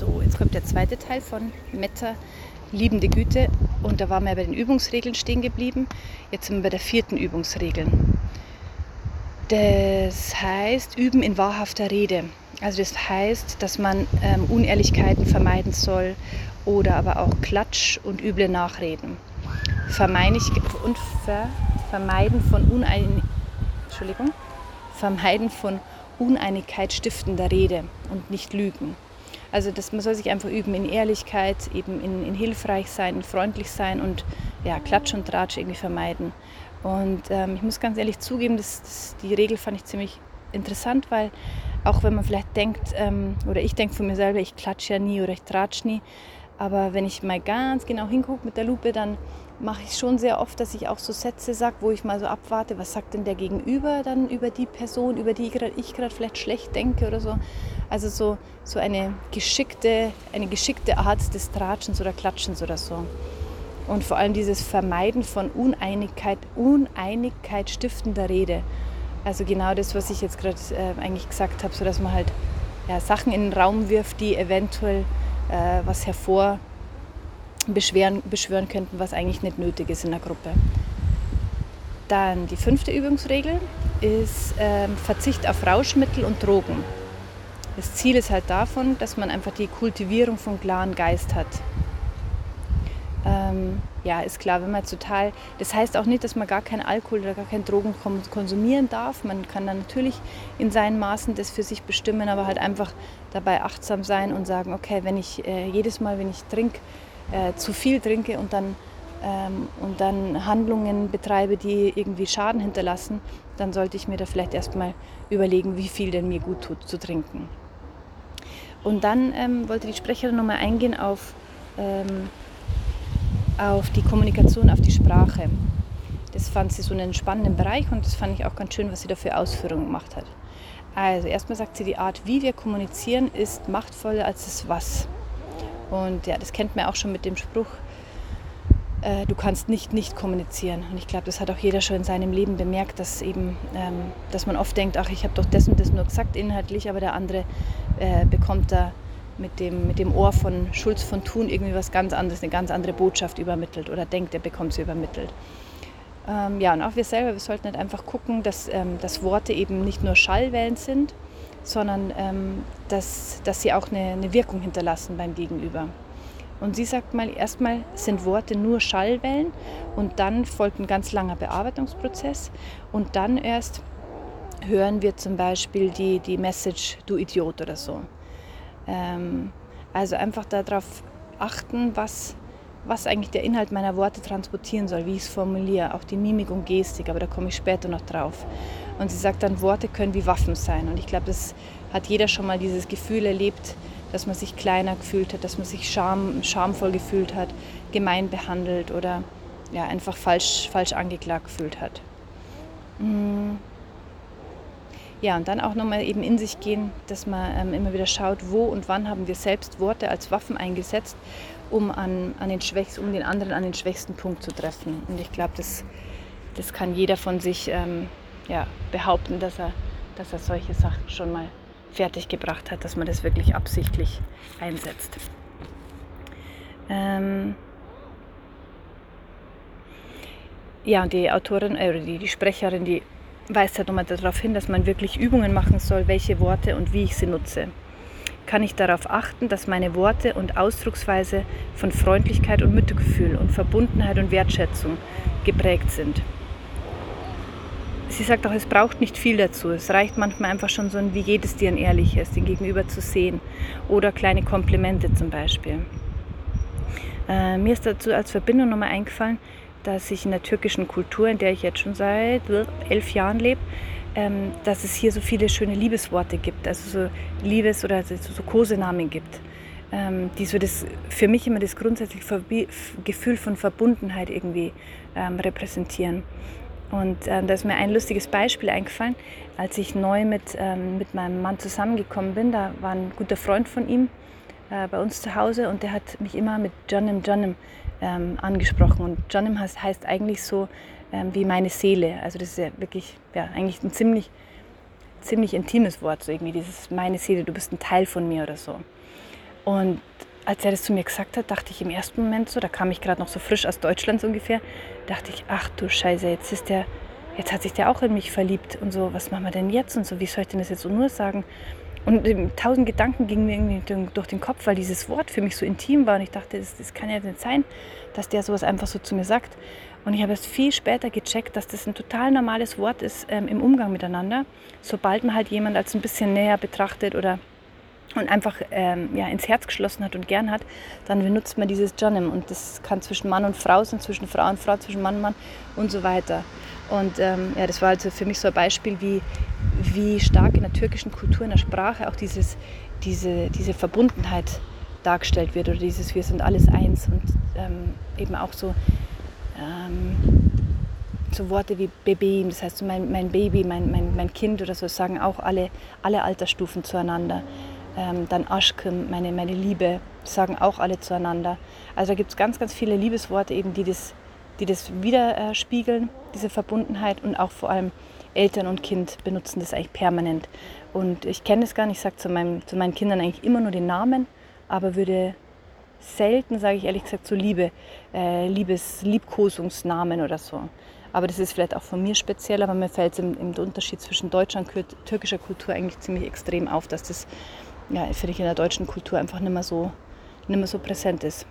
So, jetzt kommt der zweite Teil von Meta, liebende Güte. Und da waren wir bei den Übungsregeln stehen geblieben. Jetzt sind wir bei der vierten Übungsregel. Das heißt, üben in wahrhafter Rede. Also das heißt, dass man ähm, Unehrlichkeiten vermeiden soll oder aber auch Klatsch und üble Nachreden. Und ver, vermeiden von Unein, Entschuldigung, vermeiden von Uneinigkeit stiftender Rede und nicht lügen. Also das, man soll sich einfach üben in Ehrlichkeit, eben in, in hilfreich sein, in freundlich sein und ja, Klatsch und Tratsch irgendwie vermeiden. Und ähm, ich muss ganz ehrlich zugeben, dass, dass, die Regel fand ich ziemlich interessant, weil auch wenn man vielleicht denkt, ähm, oder ich denke von mir selber, ich klatsche ja nie oder ich tratsch nie, aber wenn ich mal ganz genau hingucke mit der Lupe, dann mache ich schon sehr oft, dass ich auch so Sätze sage, wo ich mal so abwarte, was sagt denn der Gegenüber dann über die Person, über die ich gerade vielleicht schlecht denke oder so. Also so, so eine, geschickte, eine geschickte Art des Tratschens oder Klatschens oder so. Und vor allem dieses Vermeiden von Uneinigkeit, Uneinigkeit stiftender Rede. Also genau das, was ich jetzt gerade äh, eigentlich gesagt habe, so dass man halt ja, Sachen in den Raum wirft, die eventuell äh, was hervor beschweren, beschwören könnten, was eigentlich nicht nötig ist in der Gruppe. Dann die fünfte Übungsregel ist ähm, Verzicht auf Rauschmittel und Drogen. Das Ziel ist halt davon, dass man einfach die Kultivierung von klaren Geist hat. Ähm, ja, ist klar, wenn man total, das heißt auch nicht, dass man gar keinen Alkohol oder gar keine Drogen konsumieren darf. Man kann dann natürlich in seinen Maßen das für sich bestimmen, aber halt einfach dabei achtsam sein und sagen, okay, wenn ich äh, jedes Mal, wenn ich trinke, äh, zu viel trinke und dann, ähm, und dann Handlungen betreibe, die irgendwie Schaden hinterlassen, dann sollte ich mir da vielleicht erstmal überlegen, wie viel denn mir gut tut zu trinken. Und dann ähm, wollte die Sprecherin nochmal eingehen auf, ähm, auf die Kommunikation, auf die Sprache. Das fand sie so einen spannenden Bereich und das fand ich auch ganz schön, was sie da für Ausführungen gemacht hat. Also erstmal sagt sie, die Art, wie wir kommunizieren, ist machtvoller als das Was. Und ja, das kennt man auch schon mit dem Spruch, äh, du kannst nicht nicht kommunizieren. Und ich glaube, das hat auch jeder schon in seinem Leben bemerkt, dass eben, ähm, dass man oft denkt, ach, ich habe doch das und das nur gesagt inhaltlich, aber der andere äh, bekommt da mit dem, mit dem Ohr von Schulz von Thun irgendwie was ganz anderes, eine ganz andere Botschaft übermittelt oder denkt, er bekommt sie übermittelt. Ähm, ja, und auch wir selber, wir sollten halt einfach gucken, dass, ähm, dass Worte eben nicht nur Schallwellen sind, sondern ähm, dass, dass sie auch eine, eine Wirkung hinterlassen beim Gegenüber. Und sie sagt mal, erstmal sind Worte nur Schallwellen und dann folgt ein ganz langer Bearbeitungsprozess und dann erst hören wir zum Beispiel die, die Message, du Idiot oder so. Ähm, also einfach darauf achten, was, was eigentlich der Inhalt meiner Worte transportieren soll, wie ich es formuliere, auch die Mimik und Gestik, aber da komme ich später noch drauf. Und sie sagt dann, Worte können wie Waffen sein. Und ich glaube, das hat jeder schon mal dieses Gefühl erlebt, dass man sich kleiner gefühlt hat, dass man sich scham, schamvoll gefühlt hat, gemein behandelt oder ja, einfach falsch, falsch angeklagt gefühlt hat. Mm. Ja, und dann auch nochmal eben in sich gehen, dass man ähm, immer wieder schaut, wo und wann haben wir selbst Worte als Waffen eingesetzt, um, an, an den, schwächsten, um den anderen an den schwächsten Punkt zu treffen. Und ich glaube, das, das kann jeder von sich ähm, ja, behaupten, dass er, dass er solche Sachen schon mal fertiggebracht hat, dass man das wirklich absichtlich einsetzt. Ähm ja, und die Autorin, äh, die, die Sprecherin, die weist halt nochmal darauf hin, dass man wirklich Übungen machen soll, welche Worte und wie ich sie nutze. Kann ich darauf achten, dass meine Worte und Ausdrucksweise von Freundlichkeit und Mitgefühl und Verbundenheit und Wertschätzung geprägt sind. Sie sagt auch, es braucht nicht viel dazu. Es reicht manchmal einfach schon so ein, wie geht es dir ein ehrliches, den Gegenüber zu sehen. Oder kleine Komplimente zum Beispiel. Äh, mir ist dazu als Verbindung nochmal eingefallen, dass ich in der türkischen Kultur, in der ich jetzt schon seit elf Jahren lebe, ähm, dass es hier so viele schöne Liebesworte gibt, also so Liebes- oder so, so Kosenamen gibt, ähm, die so das, für mich immer das grundsätzliche Gefühl von Verbundenheit irgendwie ähm, repräsentieren. Und äh, da ist mir ein lustiges Beispiel eingefallen, als ich neu mit, ähm, mit meinem Mann zusammengekommen bin. Da war ein guter Freund von ihm äh, bei uns zu Hause und der hat mich immer mit Jonim Jonim ähm, angesprochen. Und Jonim heißt, heißt eigentlich so ähm, wie meine Seele. Also das ist ja wirklich ja, eigentlich ein ziemlich, ziemlich intimes Wort, so irgendwie dieses meine Seele, du bist ein Teil von mir oder so. Und als er das zu mir gesagt hat, dachte ich im ersten Moment so, da kam ich gerade noch so frisch aus Deutschland so ungefähr, dachte ich, ach du Scheiße, jetzt ist der, jetzt hat sich der auch in mich verliebt und so, was machen wir denn jetzt und so, wie soll ich denn das jetzt so nur sagen? Und tausend Gedanken gingen mir irgendwie durch den Kopf, weil dieses Wort für mich so intim war und ich dachte, das, das kann ja nicht sein, dass der sowas einfach so zu mir sagt. Und ich habe es viel später gecheckt, dass das ein total normales Wort ist ähm, im Umgang miteinander, sobald man halt jemand als ein bisschen näher betrachtet oder und einfach ähm, ja, ins Herz geschlossen hat und gern hat, dann benutzt man dieses Janim. Und das kann zwischen Mann und Frau sein, zwischen Frau und Frau, zwischen Mann und Mann und so weiter. Und ähm, ja, das war also für mich so ein Beispiel, wie, wie stark in der türkischen Kultur, in der Sprache auch dieses, diese, diese Verbundenheit dargestellt wird oder dieses Wir sind alles eins und ähm, eben auch so, ähm, so Worte wie Baby, das heißt mein, mein Baby, mein, mein, mein Kind oder so, sagen auch alle, alle Altersstufen zueinander ähm, dann Aschkim, meine, meine Liebe, sagen auch alle zueinander. Also da gibt es ganz, ganz viele Liebesworte eben, die das, die das widerspiegeln, diese Verbundenheit und auch vor allem Eltern und Kind benutzen das eigentlich permanent. Und ich kenne das gar nicht, ich sage zu, zu meinen Kindern eigentlich immer nur den Namen, aber würde selten, sage ich ehrlich gesagt, so Liebe, äh, Liebes, Liebkosungsnamen oder so. Aber das ist vielleicht auch von mir speziell, aber mir fällt es im, im Unterschied zwischen deutscher und türkischer Kultur eigentlich ziemlich extrem auf, dass das ja, finde ich in der deutschen Kultur einfach nicht mehr so, nicht mehr so präsent ist.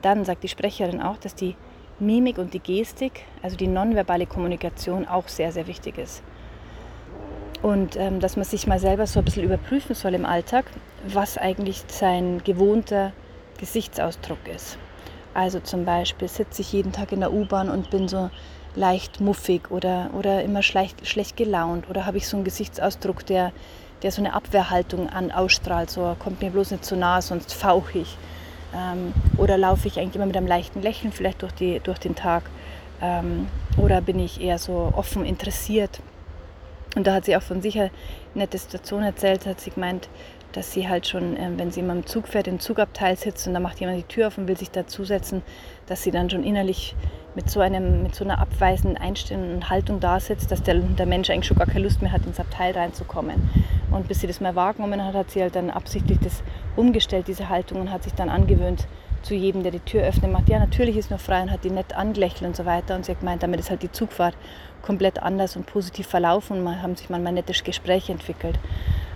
Dann sagt die Sprecherin auch, dass die Mimik und die Gestik, also die nonverbale Kommunikation, auch sehr, sehr wichtig ist. Und ähm, dass man sich mal selber so ein bisschen überprüfen soll im Alltag, was eigentlich sein gewohnter Gesichtsausdruck ist. Also zum Beispiel sitze ich jeden Tag in der U-Bahn und bin so leicht muffig oder, oder immer schlecht, schlecht gelaunt oder habe ich so einen Gesichtsausdruck, der der so eine Abwehrhaltung an ausstrahlt, so kommt mir bloß nicht zu nah, sonst fauche ich. Ähm, oder laufe ich eigentlich immer mit einem leichten Lächeln vielleicht durch, die, durch den Tag? Ähm, oder bin ich eher so offen interessiert? Und da hat sie auch von sich eine nette Situation erzählt, hat sie gemeint, dass sie halt schon, äh, wenn sie immer im Zug fährt, im Zugabteil sitzt und da macht jemand die Tür auf und will sich dazusetzen, dass sie dann schon innerlich mit so, einem, mit so einer abweisenden Einstellung und Haltung da sitzt, dass der, der Mensch eigentlich schon gar keine Lust mehr hat, ins Abteil reinzukommen. Und bis sie das mal wahrgenommen hat, hat sie halt dann absichtlich das umgestellt, diese Haltung, und hat sich dann angewöhnt, zu jedem, der die Tür öffnet, macht, ja, natürlich ist nur frei und hat die nett angelächelt und so weiter. Und sie hat gemeint, damit ist halt die Zugfahrt komplett anders und positiv verlaufen und haben sich mal ein nettes Gespräch entwickelt.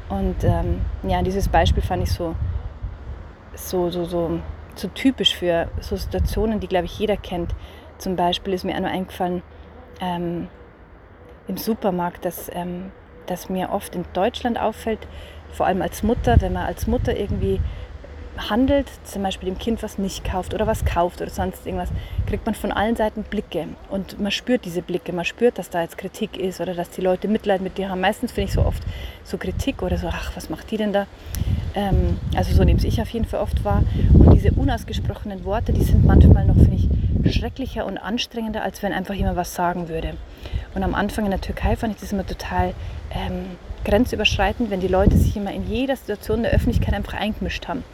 Und ähm, ja, dieses Beispiel fand ich so, so, so, so, so typisch für so Situationen, die, glaube ich, jeder kennt. Zum Beispiel ist mir auch noch eingefallen, ähm, im Supermarkt, dass ähm, das mir oft in Deutschland auffällt, vor allem als Mutter, wenn man als Mutter irgendwie handelt, zum Beispiel dem Kind was nicht kauft oder was kauft oder sonst irgendwas, kriegt man von allen Seiten Blicke und man spürt diese Blicke, man spürt, dass da jetzt Kritik ist oder dass die Leute Mitleid mit dir haben. Meistens finde ich so oft so Kritik oder so, ach, was macht die denn da? Ähm, also so nehme ich auf jeden Fall oft wahr. Und diese unausgesprochenen Worte, die sind manchmal noch, finde ich, schrecklicher und anstrengender, als wenn einfach jemand was sagen würde. Und am Anfang in der Türkei fand ich das immer total ähm, grenzüberschreitend, wenn die Leute sich immer in jeder Situation der Öffentlichkeit einfach eingemischt haben.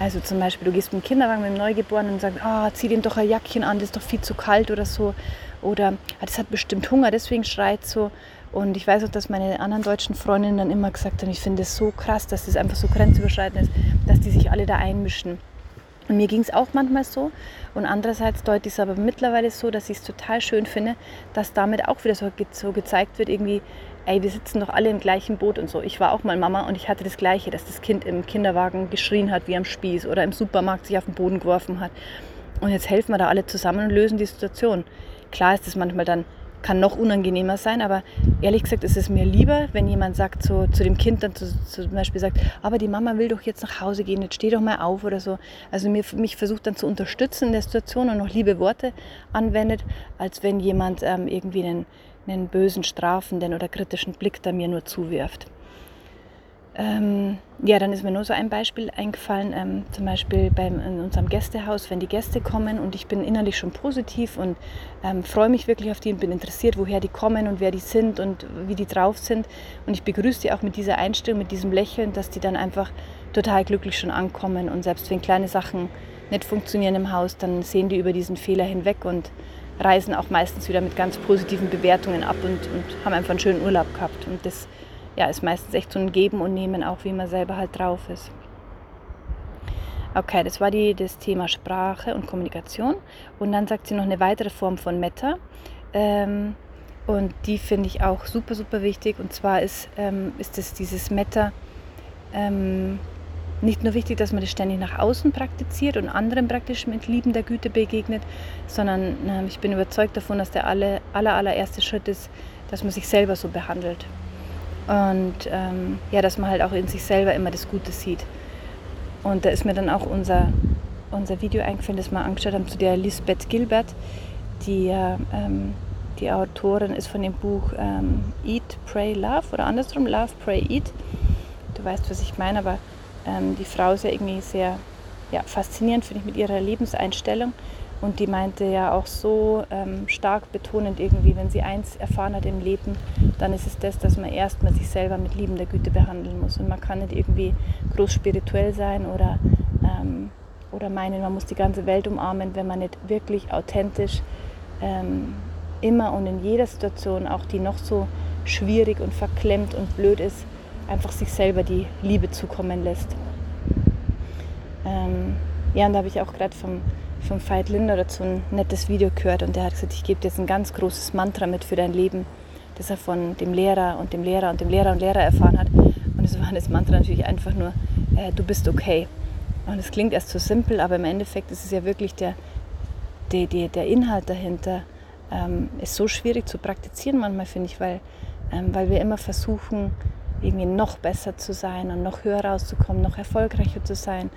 Also zum Beispiel, du gehst mit dem Kinderwagen mit dem Neugeborenen und sagst, ah, zieh dem doch ein Jackchen an, das ist doch viel zu kalt oder so. Oder ah, das hat bestimmt Hunger, deswegen schreit so. Und ich weiß auch, dass meine anderen deutschen Freundinnen dann immer gesagt haben, ich finde es so krass, dass das einfach so grenzüberschreitend ist, dass die sich alle da einmischen. Und mir ging es auch manchmal so. Und andererseits deute ich es aber mittlerweile so, dass ich es total schön finde, dass damit auch wieder so, so gezeigt wird, irgendwie, ey, wir sitzen doch alle im gleichen Boot und so. Ich war auch mal Mama und ich hatte das Gleiche, dass das Kind im Kinderwagen geschrien hat wie am Spieß oder im Supermarkt sich auf den Boden geworfen hat. Und jetzt helfen wir da alle zusammen und lösen die Situation. Klar ist es manchmal dann kann noch unangenehmer sein, aber ehrlich gesagt ist es mir lieber, wenn jemand sagt so, zu dem Kind dann zu, zum Beispiel sagt, aber die Mama will doch jetzt nach Hause gehen, jetzt steh doch mal auf oder so. Also mir, mich versucht dann zu unterstützen in der Situation und noch liebe Worte anwendet, als wenn jemand ähm, irgendwie einen, einen bösen, strafenden oder kritischen Blick da mir nur zuwirft. Ähm, ja, dann ist mir nur so ein Beispiel eingefallen, ähm, zum Beispiel beim, in unserem Gästehaus, wenn die Gäste kommen und ich bin innerlich schon positiv und ähm, freue mich wirklich auf die und bin interessiert, woher die kommen und wer die sind und wie die drauf sind. Und ich begrüße die auch mit dieser Einstellung, mit diesem Lächeln, dass die dann einfach total glücklich schon ankommen und selbst wenn kleine Sachen nicht funktionieren im Haus, dann sehen die über diesen Fehler hinweg und reisen auch meistens wieder mit ganz positiven Bewertungen ab und, und haben einfach einen schönen Urlaub gehabt. Und das ja, ist meistens echt so ein Geben und Nehmen, auch wie man selber halt drauf ist. Okay, das war die, das Thema Sprache und Kommunikation. Und dann sagt sie noch eine weitere Form von Meta. Ähm, und die finde ich auch super, super wichtig. Und zwar ist, ähm, ist es dieses Meta ähm, nicht nur wichtig, dass man das ständig nach außen praktiziert und anderen praktisch mit liebender Güte begegnet, sondern äh, ich bin überzeugt davon, dass der aller, aller, allererste Schritt ist, dass man sich selber so behandelt. Und ähm, ja, dass man halt auch in sich selber immer das Gute sieht. Und da ist mir dann auch unser, unser Video eingefallen, das wir angeschaut haben zu der Lisbeth Gilbert, die ähm, die Autorin ist von dem Buch ähm, Eat, Pray, Love oder andersrum, Love, Pray, Eat. Du weißt, was ich meine, aber ähm, die Frau ist ja irgendwie sehr ja, faszinierend, finde ich, mit ihrer Lebenseinstellung. Und die meinte ja auch so ähm, stark betonend irgendwie, wenn sie eins erfahren hat im Leben, dann ist es das, dass man erstmal sich selber mit liebender Güte behandeln muss. Und man kann nicht irgendwie groß spirituell sein oder, ähm, oder meinen, man muss die ganze Welt umarmen, wenn man nicht wirklich authentisch ähm, immer und in jeder Situation, auch die noch so schwierig und verklemmt und blöd ist, einfach sich selber die Liebe zukommen lässt. Ähm, ja, und da habe ich auch gerade vom, vom Veit Linder dazu ein nettes Video gehört und der hat gesagt, ich gebe dir jetzt ein ganz großes Mantra mit für dein Leben, das er von dem Lehrer und dem Lehrer und dem Lehrer und Lehrer erfahren hat. Und es war das Mantra natürlich einfach nur, äh, du bist okay. Und es klingt erst so simpel, aber im Endeffekt ist es ja wirklich der, der, der, der Inhalt dahinter, ähm, ist so schwierig zu praktizieren manchmal, finde ich, weil, ähm, weil wir immer versuchen, irgendwie noch besser zu sein und noch höher rauszukommen, noch erfolgreicher zu sein.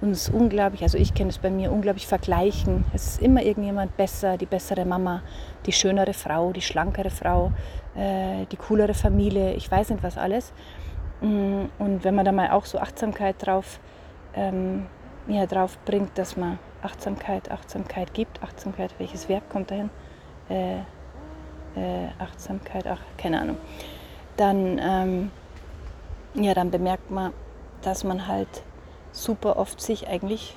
Ist unglaublich, also ich kenne es bei mir, unglaublich vergleichen. Es ist immer irgendjemand besser, die bessere Mama, die schönere Frau, die schlankere Frau, äh, die coolere Familie, ich weiß nicht was alles. Mm, und wenn man da mal auch so Achtsamkeit drauf, ähm, ja, drauf bringt, dass man Achtsamkeit, Achtsamkeit gibt, Achtsamkeit, welches Verb kommt dahin? Äh, äh, Achtsamkeit, ach, keine Ahnung. Dann ähm, ja, dann bemerkt man, dass man halt super oft sich eigentlich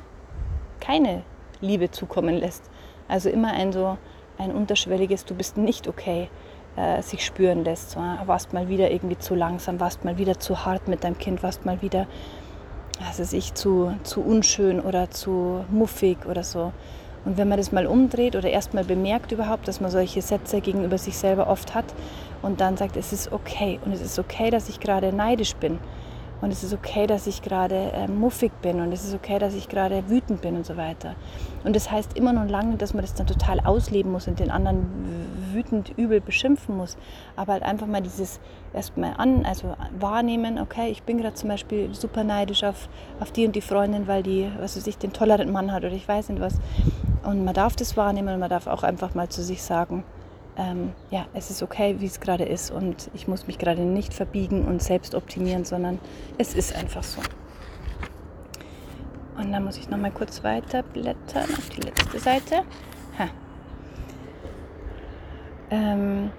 keine Liebe zukommen lässt. Also immer ein so ein unterschwelliges, du bist nicht okay, äh, sich spüren lässt. So, warst mal wieder irgendwie zu langsam, warst mal wieder zu hart mit deinem Kind, warst mal wieder, was weiß zu, zu unschön oder zu muffig oder so. Und wenn man das mal umdreht oder erst mal bemerkt überhaupt, dass man solche Sätze gegenüber sich selber oft hat und dann sagt, es ist okay und es ist okay, dass ich gerade neidisch bin und es ist okay, dass ich gerade äh, muffig bin und es ist okay, dass ich gerade wütend bin und so weiter. Und das heißt immer noch lange, dass man das dann total ausleben muss und den anderen wütend übel beschimpfen muss. Aber halt einfach mal dieses erstmal an, also wahrnehmen, okay, ich bin gerade zum Beispiel super neidisch auf, auf die und die Freundin, weil die, was weiß ich, den tolleren Mann hat oder ich weiß nicht was. Und man darf das wahrnehmen und man darf auch einfach mal zu sich sagen, ähm, ja, es ist okay, wie es gerade ist und ich muss mich gerade nicht verbiegen und selbst optimieren, sondern es ist einfach so. Und dann muss ich noch mal kurz weiter blättern auf die letzte Seite. Ähm,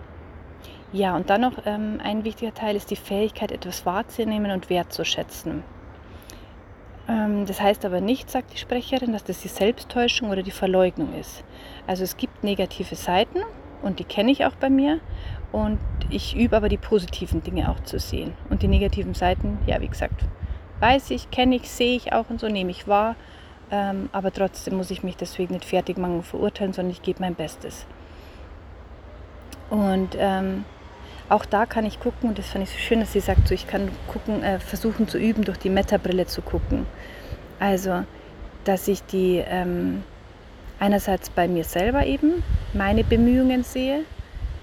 ja, und dann noch ähm, ein wichtiger Teil ist die Fähigkeit, etwas wahrzunehmen und wertzuschätzen. Ähm, das heißt aber nicht, sagt die Sprecherin, dass das die Selbsttäuschung oder die Verleugnung ist. Also es gibt negative Seiten und die kenne ich auch bei mir. Und ich übe aber die positiven Dinge auch zu sehen. Und die negativen Seiten, ja, wie gesagt, weiß ich, kenne ich, sehe ich auch und so, nehme ich wahr. Ähm, aber trotzdem muss ich mich deswegen nicht fertig machen und verurteilen, sondern ich gebe mein Bestes. Und ähm, auch da kann ich gucken, und das fand ich so schön, dass sie sagt, so, ich kann gucken, äh, versuchen zu üben, durch die Meta-Brille zu gucken. Also, dass ich die ähm, einerseits bei mir selber eben meine Bemühungen sehe,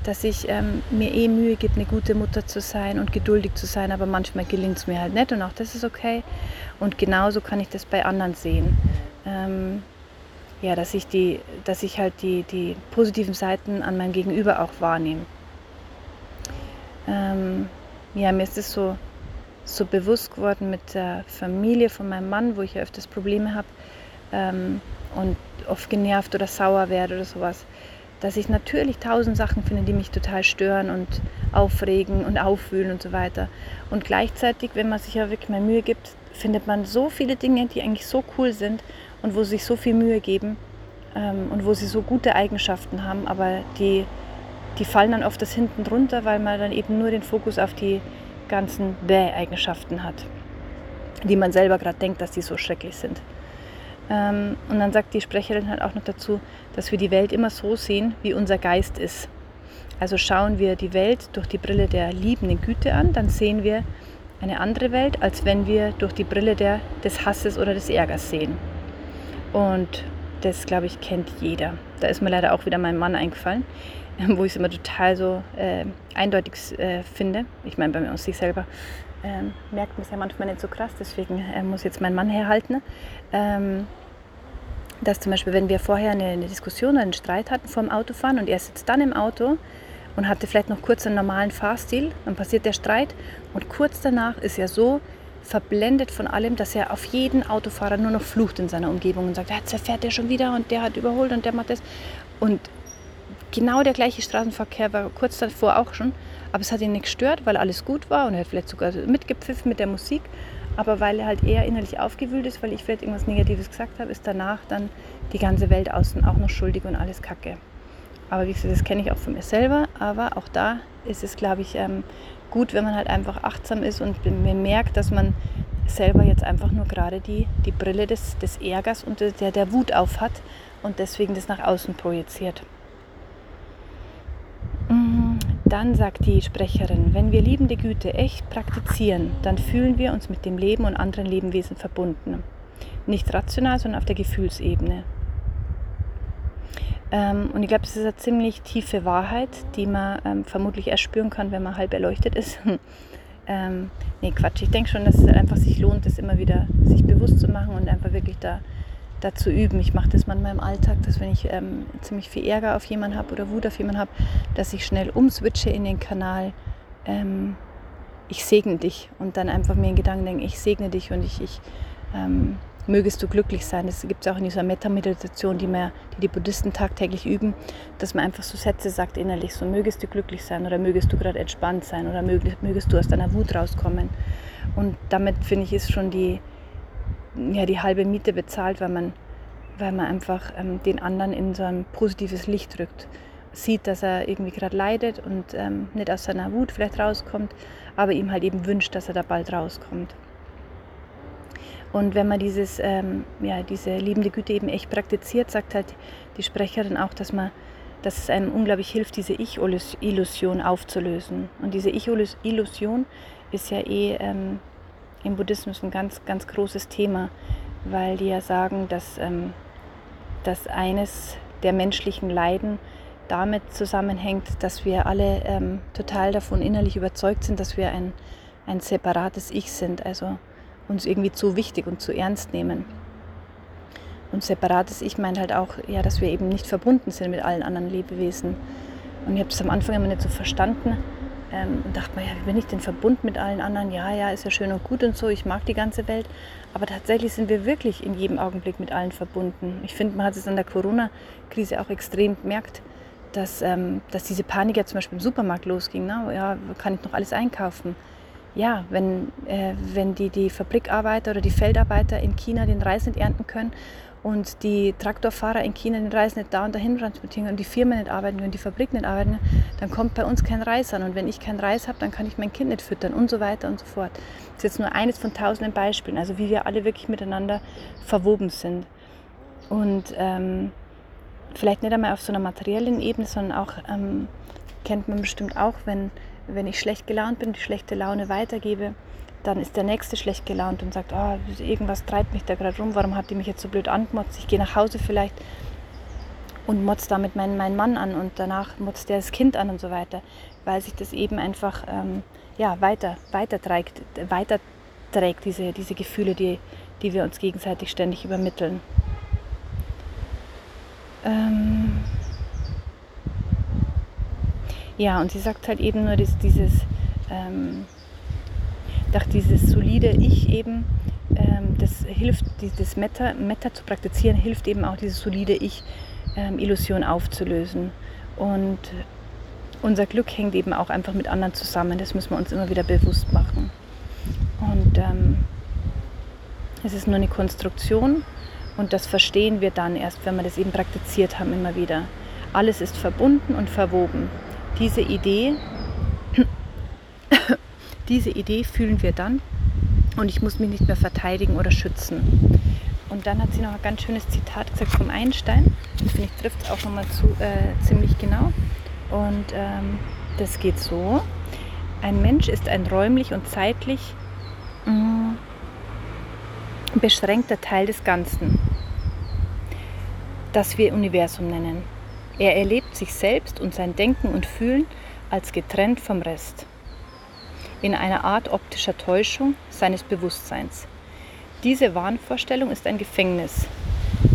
dass ich ähm, mir eh Mühe gebe, eine gute Mutter zu sein und geduldig zu sein, aber manchmal gelingt es mir halt nicht und auch das ist okay. Und genauso kann ich das bei anderen sehen. Ähm, ja, dass ich, die, dass ich halt die, die positiven Seiten an meinem Gegenüber auch wahrnehme. Ähm, ja, mir ist es so, so bewusst geworden mit der Familie von meinem Mann, wo ich ja öfters Probleme habe. Und oft genervt oder sauer werde oder sowas, dass ich natürlich tausend Sachen finde, die mich total stören und aufregen und aufwühlen und so weiter. Und gleichzeitig, wenn man sich ja wirklich mal Mühe gibt, findet man so viele Dinge, die eigentlich so cool sind und wo sie sich so viel Mühe geben ähm, und wo sie so gute Eigenschaften haben, aber die, die fallen dann oft das hinten drunter, weil man dann eben nur den Fokus auf die ganzen Bäh-Eigenschaften hat, die man selber gerade denkt, dass die so schrecklich sind. Ähm, und dann sagt die Sprecherin halt auch noch dazu, dass wir die Welt immer so sehen, wie unser Geist ist. Also schauen wir die Welt durch die Brille der liebenden Güte an, dann sehen wir eine andere Welt, als wenn wir durch die Brille der, des Hasses oder des Ärgers sehen. Und das, glaube ich, kennt jeder. Da ist mir leider auch wieder mein Mann eingefallen, wo ich es immer total so äh, eindeutig äh, finde. Ich meine, bei mir aus sich selber ähm, merkt man es ja manchmal nicht so krass, deswegen äh, muss jetzt mein Mann herhalten. Ähm, dass zum Beispiel, wenn wir vorher eine, eine Diskussion oder einen Streit hatten vor dem Autofahren und er sitzt dann im Auto und hatte vielleicht noch kurz einen normalen Fahrstil, dann passiert der Streit und kurz danach ist er so verblendet von allem, dass er auf jeden Autofahrer nur noch flucht in seiner Umgebung und sagt, jetzt fährt der schon wieder und der hat überholt und der macht das. Und genau der gleiche Straßenverkehr war kurz davor auch schon, aber es hat ihn nicht gestört, weil alles gut war und er hat vielleicht sogar mitgepfiffen mit der Musik. Aber weil er halt eher innerlich aufgewühlt ist, weil ich vielleicht irgendwas Negatives gesagt habe, ist danach dann die ganze Welt außen auch noch schuldig und alles Kacke. Aber wie gesagt, das kenne ich auch von mir selber. Aber auch da ist es, glaube ich, ähm, gut, wenn man halt einfach achtsam ist und merkt, dass man selber jetzt einfach nur gerade die, die Brille des, des Ärgers und der, der Wut auf hat und deswegen das nach außen projiziert. Mhm. Dann sagt die Sprecherin, wenn wir liebende Güte echt praktizieren, dann fühlen wir uns mit dem Leben und anderen Lebewesen verbunden. Nicht rational, sondern auf der Gefühlsebene. Ähm, und ich glaube, das ist eine ziemlich tiefe Wahrheit, die man ähm, vermutlich erst spüren kann, wenn man halb erleuchtet ist. ähm, nee, Quatsch. Ich denke schon, dass es einfach sich lohnt, das immer wieder sich bewusst zu machen und einfach wirklich da, da zu üben. Ich mache das manchmal im Alltag, dass wenn ich ähm, ziemlich viel Ärger auf jemanden habe oder Wut auf jemanden habe, dass ich schnell umswitche in den Kanal. Ähm, ich segne dich und dann einfach mir in Gedanken denke, ich segne dich und ich, ich ähm, mögest du glücklich sein. Das gibt es auch in dieser Metta-Meditation, die, die die Buddhisten tagtäglich üben, dass man einfach so Sätze sagt innerlich, so mögest du glücklich sein oder mögest du gerade entspannt sein oder mögest, mögest du aus deiner Wut rauskommen. Und damit, finde ich, ist schon die, ja, die halbe Miete bezahlt, weil man, weil man einfach ähm, den anderen in so ein positives Licht rückt. Sieht, dass er irgendwie gerade leidet und ähm, nicht aus seiner Wut vielleicht rauskommt, aber ihm halt eben wünscht, dass er da bald rauskommt. Und wenn man dieses, ähm, ja, diese liebende Güte eben echt praktiziert, sagt halt die Sprecherin auch, dass, man, dass es einem unglaublich hilft, diese Ich-Illusion aufzulösen. Und diese Ich-Illusion ist ja eh ähm, im Buddhismus ein ganz, ganz großes Thema, weil die ja sagen, dass, ähm, dass eines der menschlichen Leiden damit zusammenhängt, dass wir alle ähm, total davon innerlich überzeugt sind, dass wir ein, ein separates Ich sind. Also uns irgendwie zu wichtig und zu ernst nehmen. Und separates Ich meint halt auch, ja, dass wir eben nicht verbunden sind mit allen anderen Lebewesen. Und ich habe es am Anfang immer nicht so verstanden ähm, dachte mir, ja, wie bin ich denn verbunden mit allen anderen? Ja, ja, ist ja schön und gut und so, ich mag die ganze Welt. Aber tatsächlich sind wir wirklich in jedem Augenblick mit allen verbunden. Ich finde, man hat es an der Corona-Krise auch extrem gemerkt, dass, ähm, dass diese Panik ja zum Beispiel im Supermarkt losging. Ne? Ja, kann ich noch alles einkaufen? ja, wenn, äh, wenn die, die Fabrikarbeiter oder die Feldarbeiter in China den Reis nicht ernten können und die Traktorfahrer in China den Reis nicht da und dahin transportieren und die Firmen nicht arbeiten und die Fabrik nicht arbeiten, dann kommt bei uns kein Reis an. Und wenn ich keinen Reis habe, dann kann ich mein Kind nicht füttern und so weiter und so fort. Das ist jetzt nur eines von tausenden Beispielen, also wie wir alle wirklich miteinander verwoben sind. Und ähm, vielleicht nicht einmal auf so einer materiellen Ebene, sondern auch, ähm, kennt man bestimmt auch, wenn wenn ich schlecht gelaunt bin, die schlechte Laune weitergebe, dann ist der Nächste schlecht gelaunt und sagt, oh, irgendwas treibt mich da gerade rum, warum hat die mich jetzt so blöd angemotzt? Ich gehe nach Hause vielleicht und motzt damit meinen, meinen Mann an und danach motzt der das Kind an und so weiter, weil sich das eben einfach ähm, ja, weiter, weiter trägt, weiter trägt diese, diese Gefühle, die, die wir uns gegenseitig ständig übermitteln. Ähm ja, und sie sagt halt eben nur, dass dieses, ähm, dieses solide Ich eben, ähm, das hilft, dieses Meta, Meta zu praktizieren, hilft eben auch diese solide Ich-Illusion ähm, aufzulösen. Und unser Glück hängt eben auch einfach mit anderen zusammen. Das müssen wir uns immer wieder bewusst machen. Und ähm, es ist nur eine Konstruktion und das verstehen wir dann erst, wenn wir das eben praktiziert haben, immer wieder. Alles ist verbunden und verwoben diese Idee, diese Idee fühlen wir dann und ich muss mich nicht mehr verteidigen oder schützen. und dann hat sie noch ein ganz schönes Zitat gesagt vom Einstein. Das finde ich trifft auch nochmal zu, äh, ziemlich genau. Und ähm, das geht so. Ein Mensch ist ein räumlich und zeitlich mh, mm, beschränkter Teil des Ganzen, das wir Universum nennen. Er erlebt sich selbst und sein Denken und Fühlen als getrennt vom Rest, in einer Art optischer Täuschung seines Bewusstseins. Diese Wahnvorstellung ist ein Gefängnis,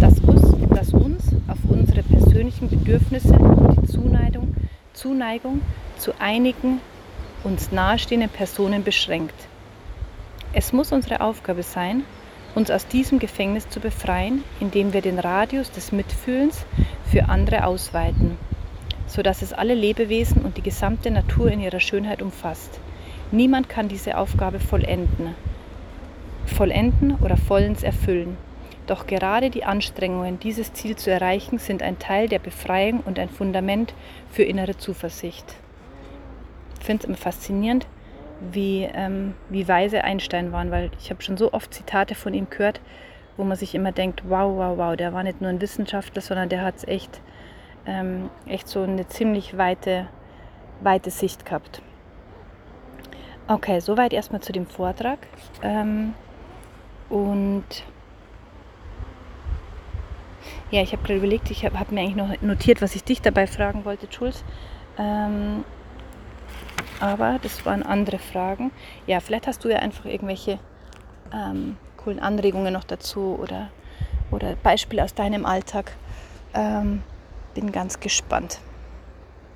das uns, das uns auf unsere persönlichen Bedürfnisse und die Zuneigung, Zuneigung zu einigen uns nahestehenden Personen beschränkt. Es muss unsere Aufgabe sein, uns aus diesem Gefängnis zu befreien, indem wir den Radius des Mitfühlens für andere ausweiten, sodass es alle Lebewesen und die gesamte Natur in ihrer Schönheit umfasst. Niemand kann diese Aufgabe vollenden, vollenden oder vollends erfüllen. Doch gerade die Anstrengungen, dieses Ziel zu erreichen, sind ein Teil der Befreiung und ein Fundament für innere Zuversicht. Ich finde es immer faszinierend, wie, ähm, wie weise Einstein war, weil ich habe schon so oft Zitate von ihm gehört, wo man sich immer denkt, wow, wow, wow, der war nicht nur ein Wissenschaftler, sondern der hat es echt, ähm, echt so eine ziemlich weite, weite Sicht gehabt. Okay, soweit erstmal zu dem Vortrag. Ähm, und ja, ich habe gerade überlegt, ich habe hab mir eigentlich noch notiert, was ich dich dabei fragen wollte, Jules. Ähm, aber das waren andere Fragen. Ja, vielleicht hast du ja einfach irgendwelche ähm, coolen Anregungen noch dazu oder, oder Beispiele aus deinem Alltag. Ähm, bin ganz gespannt.